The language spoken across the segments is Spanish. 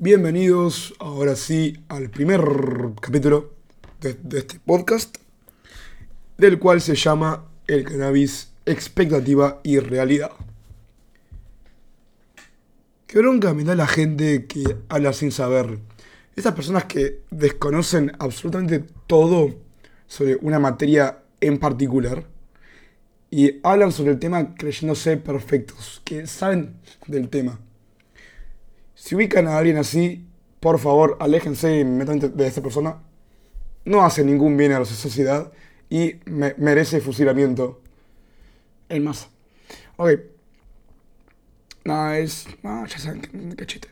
Bienvenidos ahora sí al primer capítulo de, este podcast, del cual se llama El cannabis, expectativa y realidad. Qué bronca me da la gente que habla sin saber. Esas personas que desconocen absolutamente todo sobre una materia en particular y hablan sobre el tema creyéndose perfectos, que saben del tema. Si ubican a alguien así, por favor, aléjense de esta persona. No hace ningún bien a la sociedad y me- merece fusilamiento. En masa. Ok. No, es. No, ya saben chiste.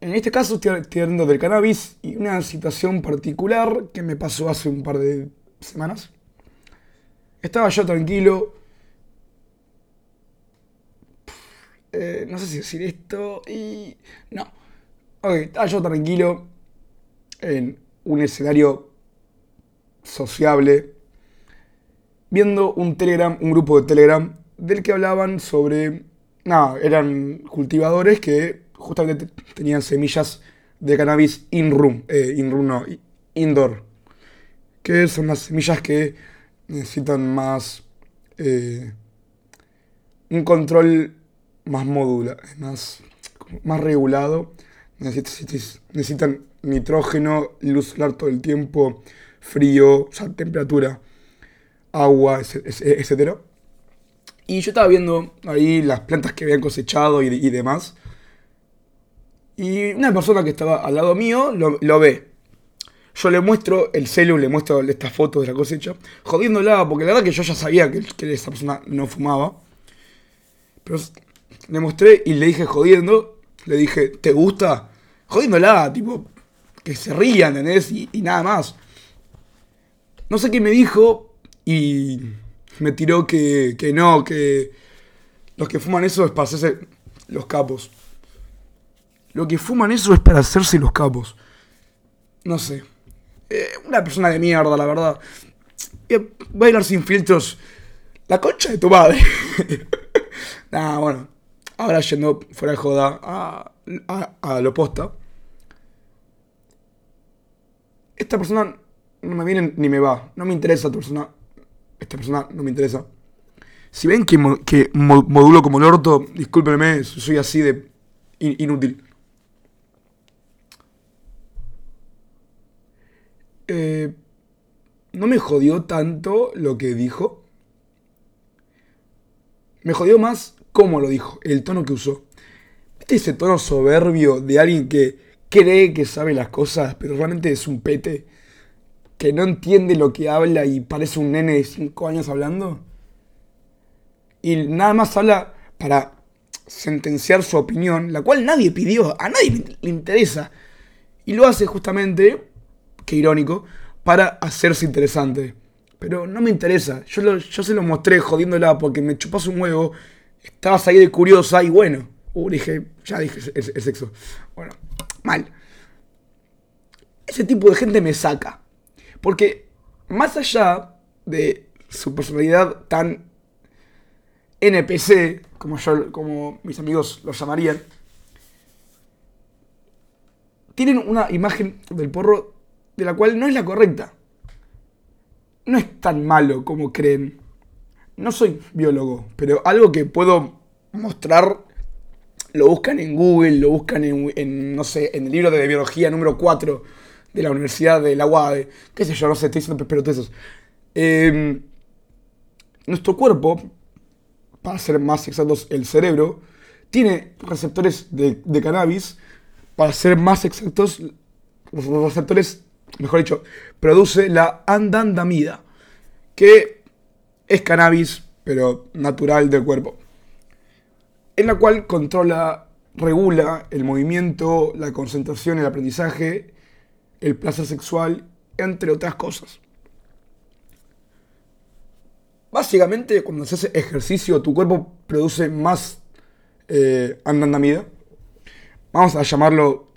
En este caso estoy hablando del cannabis y una situación particular que me pasó hace un par de semanas. Estaba yo tranquilo. Eh, no sé si decir esto y... No. Ok, estaba yo tranquilo en un escenario sociable viendo un Telegram, un grupo de Telegram del que hablaban sobre... Nada, eran cultivadores que justamente te- tenían semillas de cannabis in-room, eh, in-room no, indoor, que son las semillas que necesitan más... eh, un control más modular, más, más regulado. Necesitan nitrógeno, luz solar todo el tiempo, frío, temperatura, agua, etcétera. Y yo estaba viendo ahí las plantas que habían cosechado y, demás. Y una persona que estaba al lado mío lo, ve. Yo le muestro el celu, le muestro estas fotos de la cosecha, jodiéndola, porque la verdad que yo ya sabía que, que esa persona no fumaba. Pero le mostré y le dije jodiendo, le dije, ¿te gusta? Jodiéndola, tipo, que se rían, ¿entendés? Y, nada más. No sé qué me dijo y me tiró que, que no, que los que fuman eso es para hacerse los capos. Lo que fuman eso es para hacerse los capos. No sé. Eh, una persona de mierda, la verdad. Eh, Bailar sin filtros. La concha de tu madre. Nah, bueno. Ahora yendo fuera de joda a, a, lo posta. Esta persona no me viene ni me va. No me interesa esta persona. Esta persona no me interesa. Si ven que, que mo- modulo como el orto, discúlpenme, soy así de in- inútil. Eh, no me jodió tanto lo que dijo. Me jodió más cómo lo dijo, el tono que usó. ¿Viste ese tono soberbio de alguien que cree que sabe las cosas, pero realmente es un pete? Que no entiende lo que habla y parece un nene de 5 años hablando. Y nada más habla para sentenciar su opinión, la cual nadie pidió, a nadie le interesa. Y lo hace justamente, qué irónico, para hacerse interesante. Pero no me interesa. Yo, yo se lo mostré jodiéndola porque me chupas un huevo. Estabas ahí curiosa y bueno. Uh, dije, ya dije el, el sexo. Bueno, mal. Ese tipo de gente me saca. Porque más allá de su personalidad tan NPC, como yo, como mis amigos lo llamarían, tienen una imagen del porro de la cual no es la correcta. No es tan malo como creen. No soy biólogo, pero algo que puedo mostrar lo buscan en Google, lo buscan en, no sé, en el libro de biología número 4 de la Universidad de la UADE, qué sé yo, no sé, estoy diciendo pelotudeces. Eh, nuestro cuerpo, para ser más exactos, el cerebro, tiene receptores de, de cannabis, para ser más exactos, los receptores, mejor dicho, produce la andandamida, que es cannabis, pero natural del cuerpo en la cual controla, regula el movimiento, la concentración, el aprendizaje, el placer sexual, entre otras cosas. Básicamente, cuando se hace ejercicio, tu cuerpo produce más eh. Vamos a llamarlo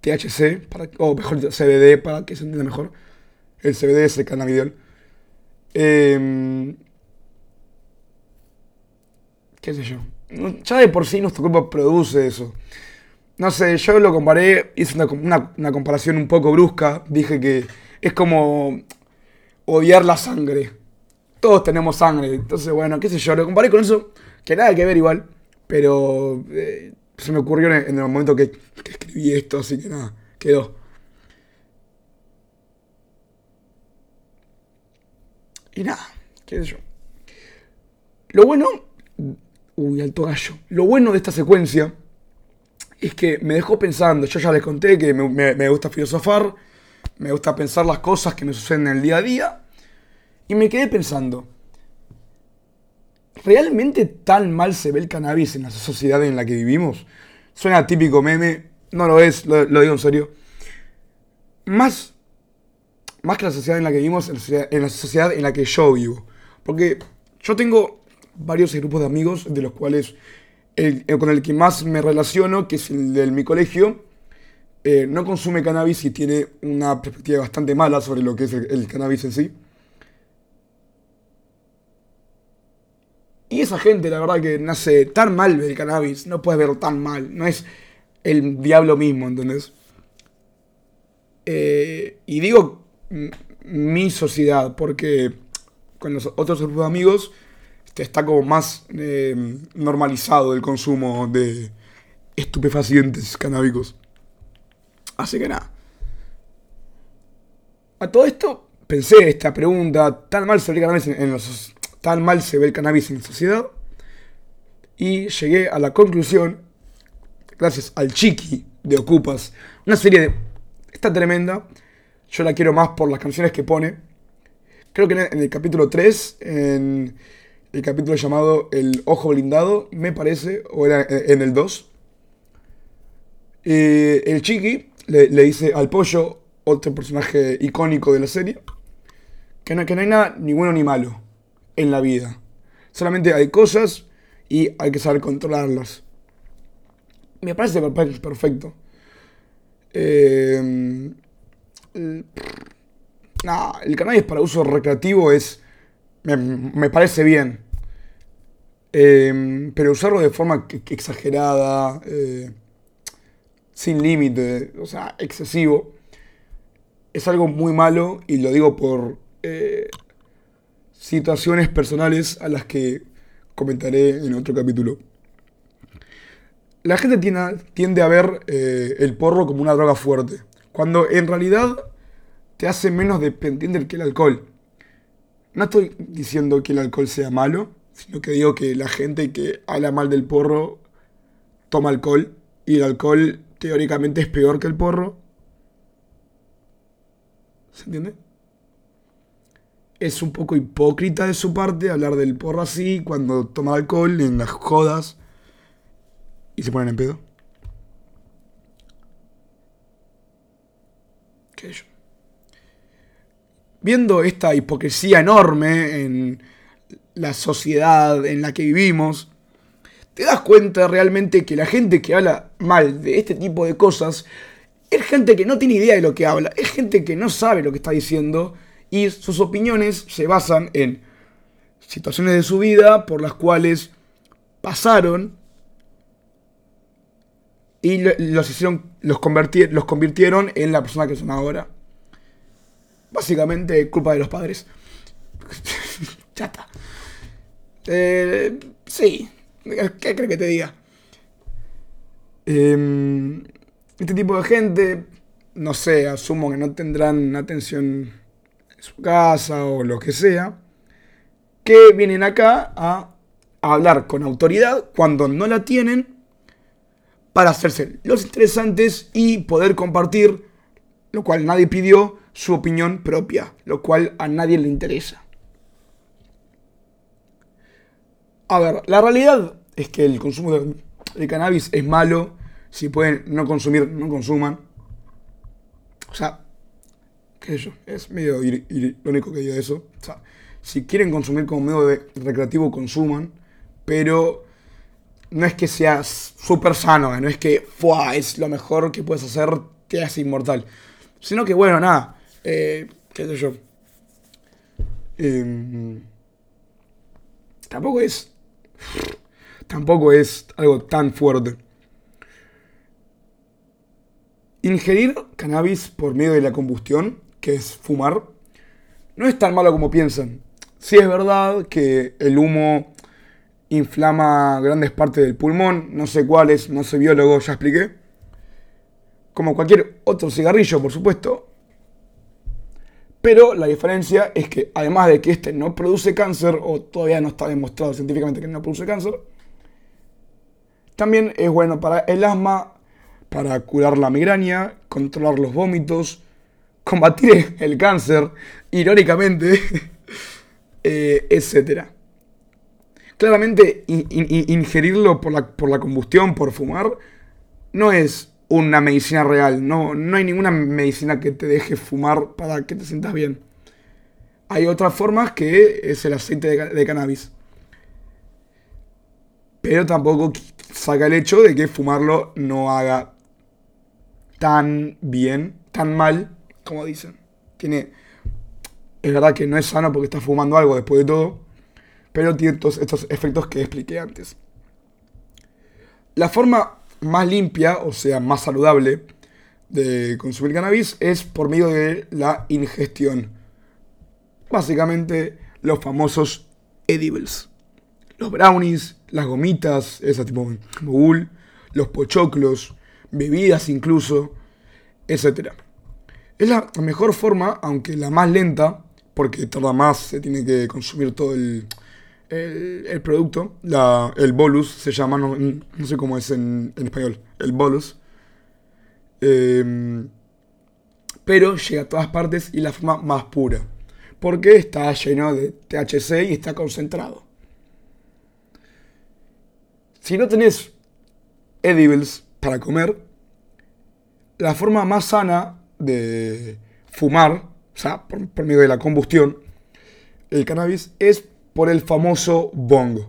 THC, para, o mejor CBD, para que se entienda mejor. El CBD es el cannabidiol. Eh, ¿Qué sé yo? Ya de por sí nuestro cuerpo produce eso. no sé, yo lo comparé, hice una, comparación un poco brusca. Dije que es como odiar la sangre. Todos tenemos sangre. Entonces, bueno, qué sé yo, lo comparé con eso, que nada que ver igual. Pero eh, se me ocurrió en el momento que escribí esto, así que nada, quedó. Y nada, qué sé yo. Lo bueno. Uy, alto gallo. Lo bueno de esta secuencia es que me dejó pensando. Yo ya les conté que me, gusta filosofar, me gusta pensar las cosas que me suceden en el día a día. Y me quedé pensando. ¿Realmente tan mal se ve el cannabis en la sociedad en la que vivimos? Suena típico meme, no lo es, lo, digo en serio. Más, más que la sociedad en la que vivimos, en la sociedad en la que yo vivo. Porque yo tengo varios grupos de amigos, de los cuales con el que más me relaciono, que es el de mi colegio, eh, no consume cannabis y tiene una perspectiva bastante mala sobre lo que es el, cannabis en sí. Y esa gente, la verdad, que nace tan mal del cannabis, no puedes verlo tan mal, no es el diablo mismo, ¿entendés? Eh, y digo mi sociedad, porque con los otros grupos de amigos está como más eh, normalizado el consumo de estupefacientes canábicos. Así que nada. A todo esto pensé esta pregunta, ¿tan mal se ve el cannabis en, tan mal se ve el cannabis en la sociedad? Y llegué a la conclusión, gracias al Chiqui de Ocupas, una serie de... Está tremenda, yo la quiero más por las canciones que pone. Creo que en el capítulo 3, en el capítulo llamado El Ojo Blindado, me parece, o era en el 2. el Chiqui le, dice al pollo, otro personaje icónico de la serie, que no, que no hay nada ni bueno ni malo en la vida. Solamente hay cosas y hay que saber controlarlas. Me parece perfecto. Eh, el, el cannabis para uso recreativo es me, parece bien. Em, pero usarlo de forma exagerada, eh, sin límite, o sea, excesivo, es algo muy malo y lo digo por eh, situaciones personales a las que comentaré en otro capítulo. La gente tiende, tiende a ver eh, el porro como una droga fuerte, cuando en realidad te hace menos dependiente que el alcohol. No estoy diciendo que el alcohol sea malo, sino que digo que la gente que habla mal del porro toma alcohol y el alcohol teóricamente es peor que el porro. ¿Se entiende? Es un poco hipócrita de su parte hablar del porro así cuando toma alcohol en las jodas y se ponen en pedo. Viendo esta hipocresía enorme en la sociedad en la que vivimos, te das cuenta realmente que la gente que habla mal de este tipo de cosas es gente que no tiene idea de lo que habla, es gente que no sabe lo que está diciendo y sus opiniones se basan en situaciones de su vida por las cuales pasaron y los hicieron los, los convirtieron en la persona que son ahora. Básicamente culpa de los padres. Chata. Eh, sí. ¿Qué crees que te diga? Em, este tipo de gente, no sé, asumo que no tendrán atención en su casa o lo que sea, que vienen acá a hablar con autoridad cuando no la tienen para hacerse los interesantes y poder compartir, lo cual nadie pidió, su opinión propia, lo cual a nadie le interesa. A ver, la realidad es que el consumo de, cannabis es malo. Si pueden no consumir, no consuman. O sea, qué sé yo, es medio irónico que diga eso. O sea, si quieren consumir como medio de recreativo, consuman. Pero no es que sea súper sano, no es que es lo mejor que puedes hacer, te hace inmortal. Sino que, bueno, nada, eh, ¿Qué sé yo? Em, tampoco es. Tampoco es algo tan fuerte. Ingerir cannabis por medio de la combustión, que es fumar, no es tan malo como piensan. Sí es verdad que el humo inflama grandes partes del pulmón, no sé cuáles, no soy biólogo, ya expliqué. Como cualquier otro cigarrillo, por supuesto. Pero la diferencia es que además de que este no produce cáncer, o todavía no está demostrado científicamente que no produce cáncer, también es bueno para el asma, para curar la migraña, controlar los vómitos, combatir el cáncer, irónicamente, eh, etc. Claramente, ingerirlo por la, por la, combustión, por fumar, no es una medicina real. No, no hay ninguna medicina que te deje fumar para que te sientas bien. Hay otras formas que es el aceite de, de cannabis. Pero tampoco saca el hecho de que fumarlo no haga tan bien, tan mal, como dicen. Tiene. Es verdad que no es sano porque está fumando algo después de todo, pero tiene todos estos efectos que expliqué antes. La forma más limpia, o sea, más saludable de consumir cannabis es por medio de la ingestión. Básicamente los famosos edibles. Los brownies, las gomitas, esa tipo mogul, los pochoclos, bebidas incluso, etc. Es la mejor forma, aunque la más lenta, porque tarda más, se tiene que consumir todo el, el, producto. El bolus se llama, no, sé cómo es en, español, el bolus. Em, pero llega a todas partes y la forma más pura. Porque está lleno de THC y está concentrado. Si no tenés edibles para comer, la forma más sana de fumar, o sea, por, medio de la combustión, el cannabis es por el famoso bong.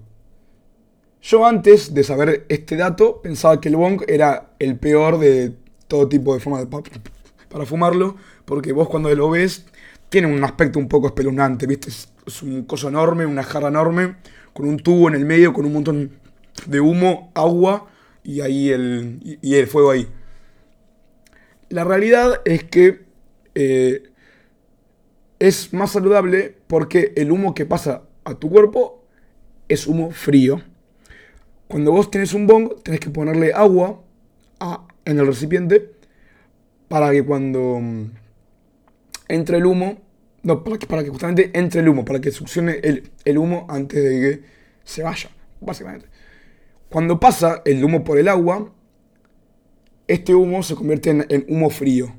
Yo antes de saber este dato pensaba que el bong era el peor de todo tipo de formas para fumarlo, porque vos cuando lo ves tiene un aspecto un poco espeluznante, ¿viste? Es, un coso enorme, una jarra enorme, con un tubo en el medio, con un montón de humo, agua y ahí el, y, el fuego ahí. La realidad es que eh, es más saludable porque el humo que pasa a tu cuerpo es humo frío. Cuando vos tenés un bong, tenés que ponerle agua en el recipiente para que cuando mm, entre el humo, no, para que, para que justamente entre el humo, para que succione el, el humo antes de que se vaya, básicamente. Cuando pasa el humo por el agua, este humo se convierte en, humo frío.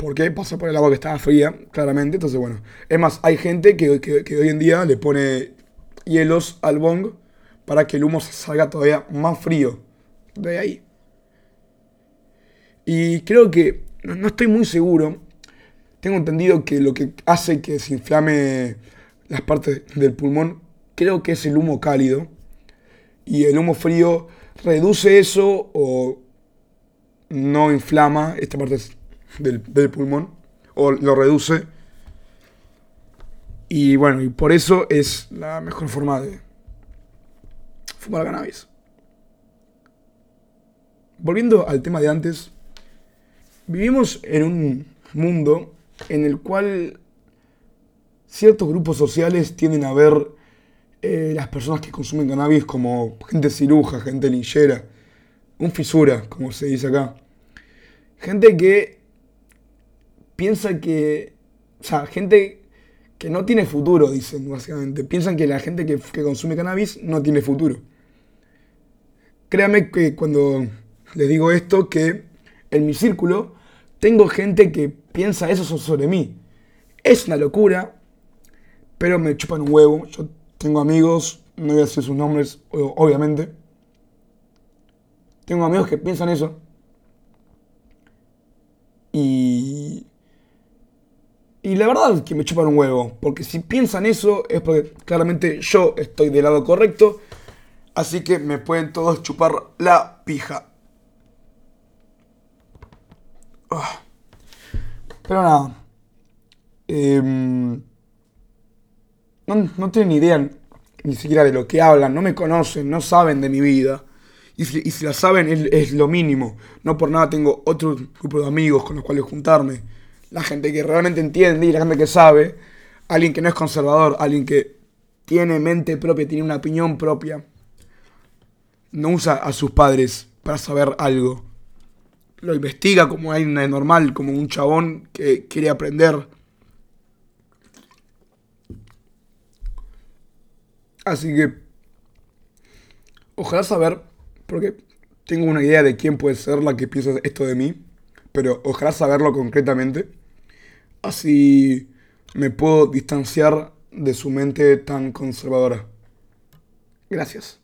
¿Por qué? Pasa por el agua que estaba fría, claramente. Entonces, bueno. Es más, hay gente que, hoy en día le pone hielos al bong para que el humo salga todavía más frío de ahí. Y creo que, no, estoy muy seguro, tengo entendido que lo que hace que se inflame las partes del pulmón, creo que es el humo cálido y el humo frío reduce eso o no inflama esta parte del, pulmón o lo reduce. Y bueno, y por eso es la mejor forma de fumar cannabis. Volviendo al tema de antes, vivimos en un mundo en el cual ciertos grupos sociales tienden a ver eh, las personas que consumen cannabis como gente ciruja, gente linchera, un fisura, como se dice acá. Gente que piensa que, o sea, gente que no tiene futuro, dicen básicamente. Piensan que la gente que, consume cannabis no tiene futuro. Créame que cuando les digo esto, que en mi círculo tengo gente que piensa eso sobre mí. Es una locura, pero me chupan un huevo. Yo tengo amigos, no voy a decir sus nombres, obviamente. Tengo amigos que piensan eso. Y. Y la verdad es que me chupan un huevo. Porque si piensan eso es porque claramente yo estoy del lado correcto. Así que me pueden todos chupar la pija. Ah. Pero nada. Eh, no, tienen idea ni siquiera de lo que hablan, no me conocen, no saben de mi vida. Y si, la saben, es lo mínimo. No por nada tengo otro grupo de amigos con los cuales juntarme. La gente que realmente entiende y la gente que sabe. Alguien que no es conservador, alguien que tiene mente propia, tiene una opinión propia. No usa a sus padres para saber algo. Lo investiga como alguien normal, como un chabón que quiere aprender. Así que, ojalá saber, porque tengo una idea de quién puede ser la que piensa esto de mí, pero ojalá saberlo concretamente. Así me puedo distanciar de su mente tan conservadora. Gracias.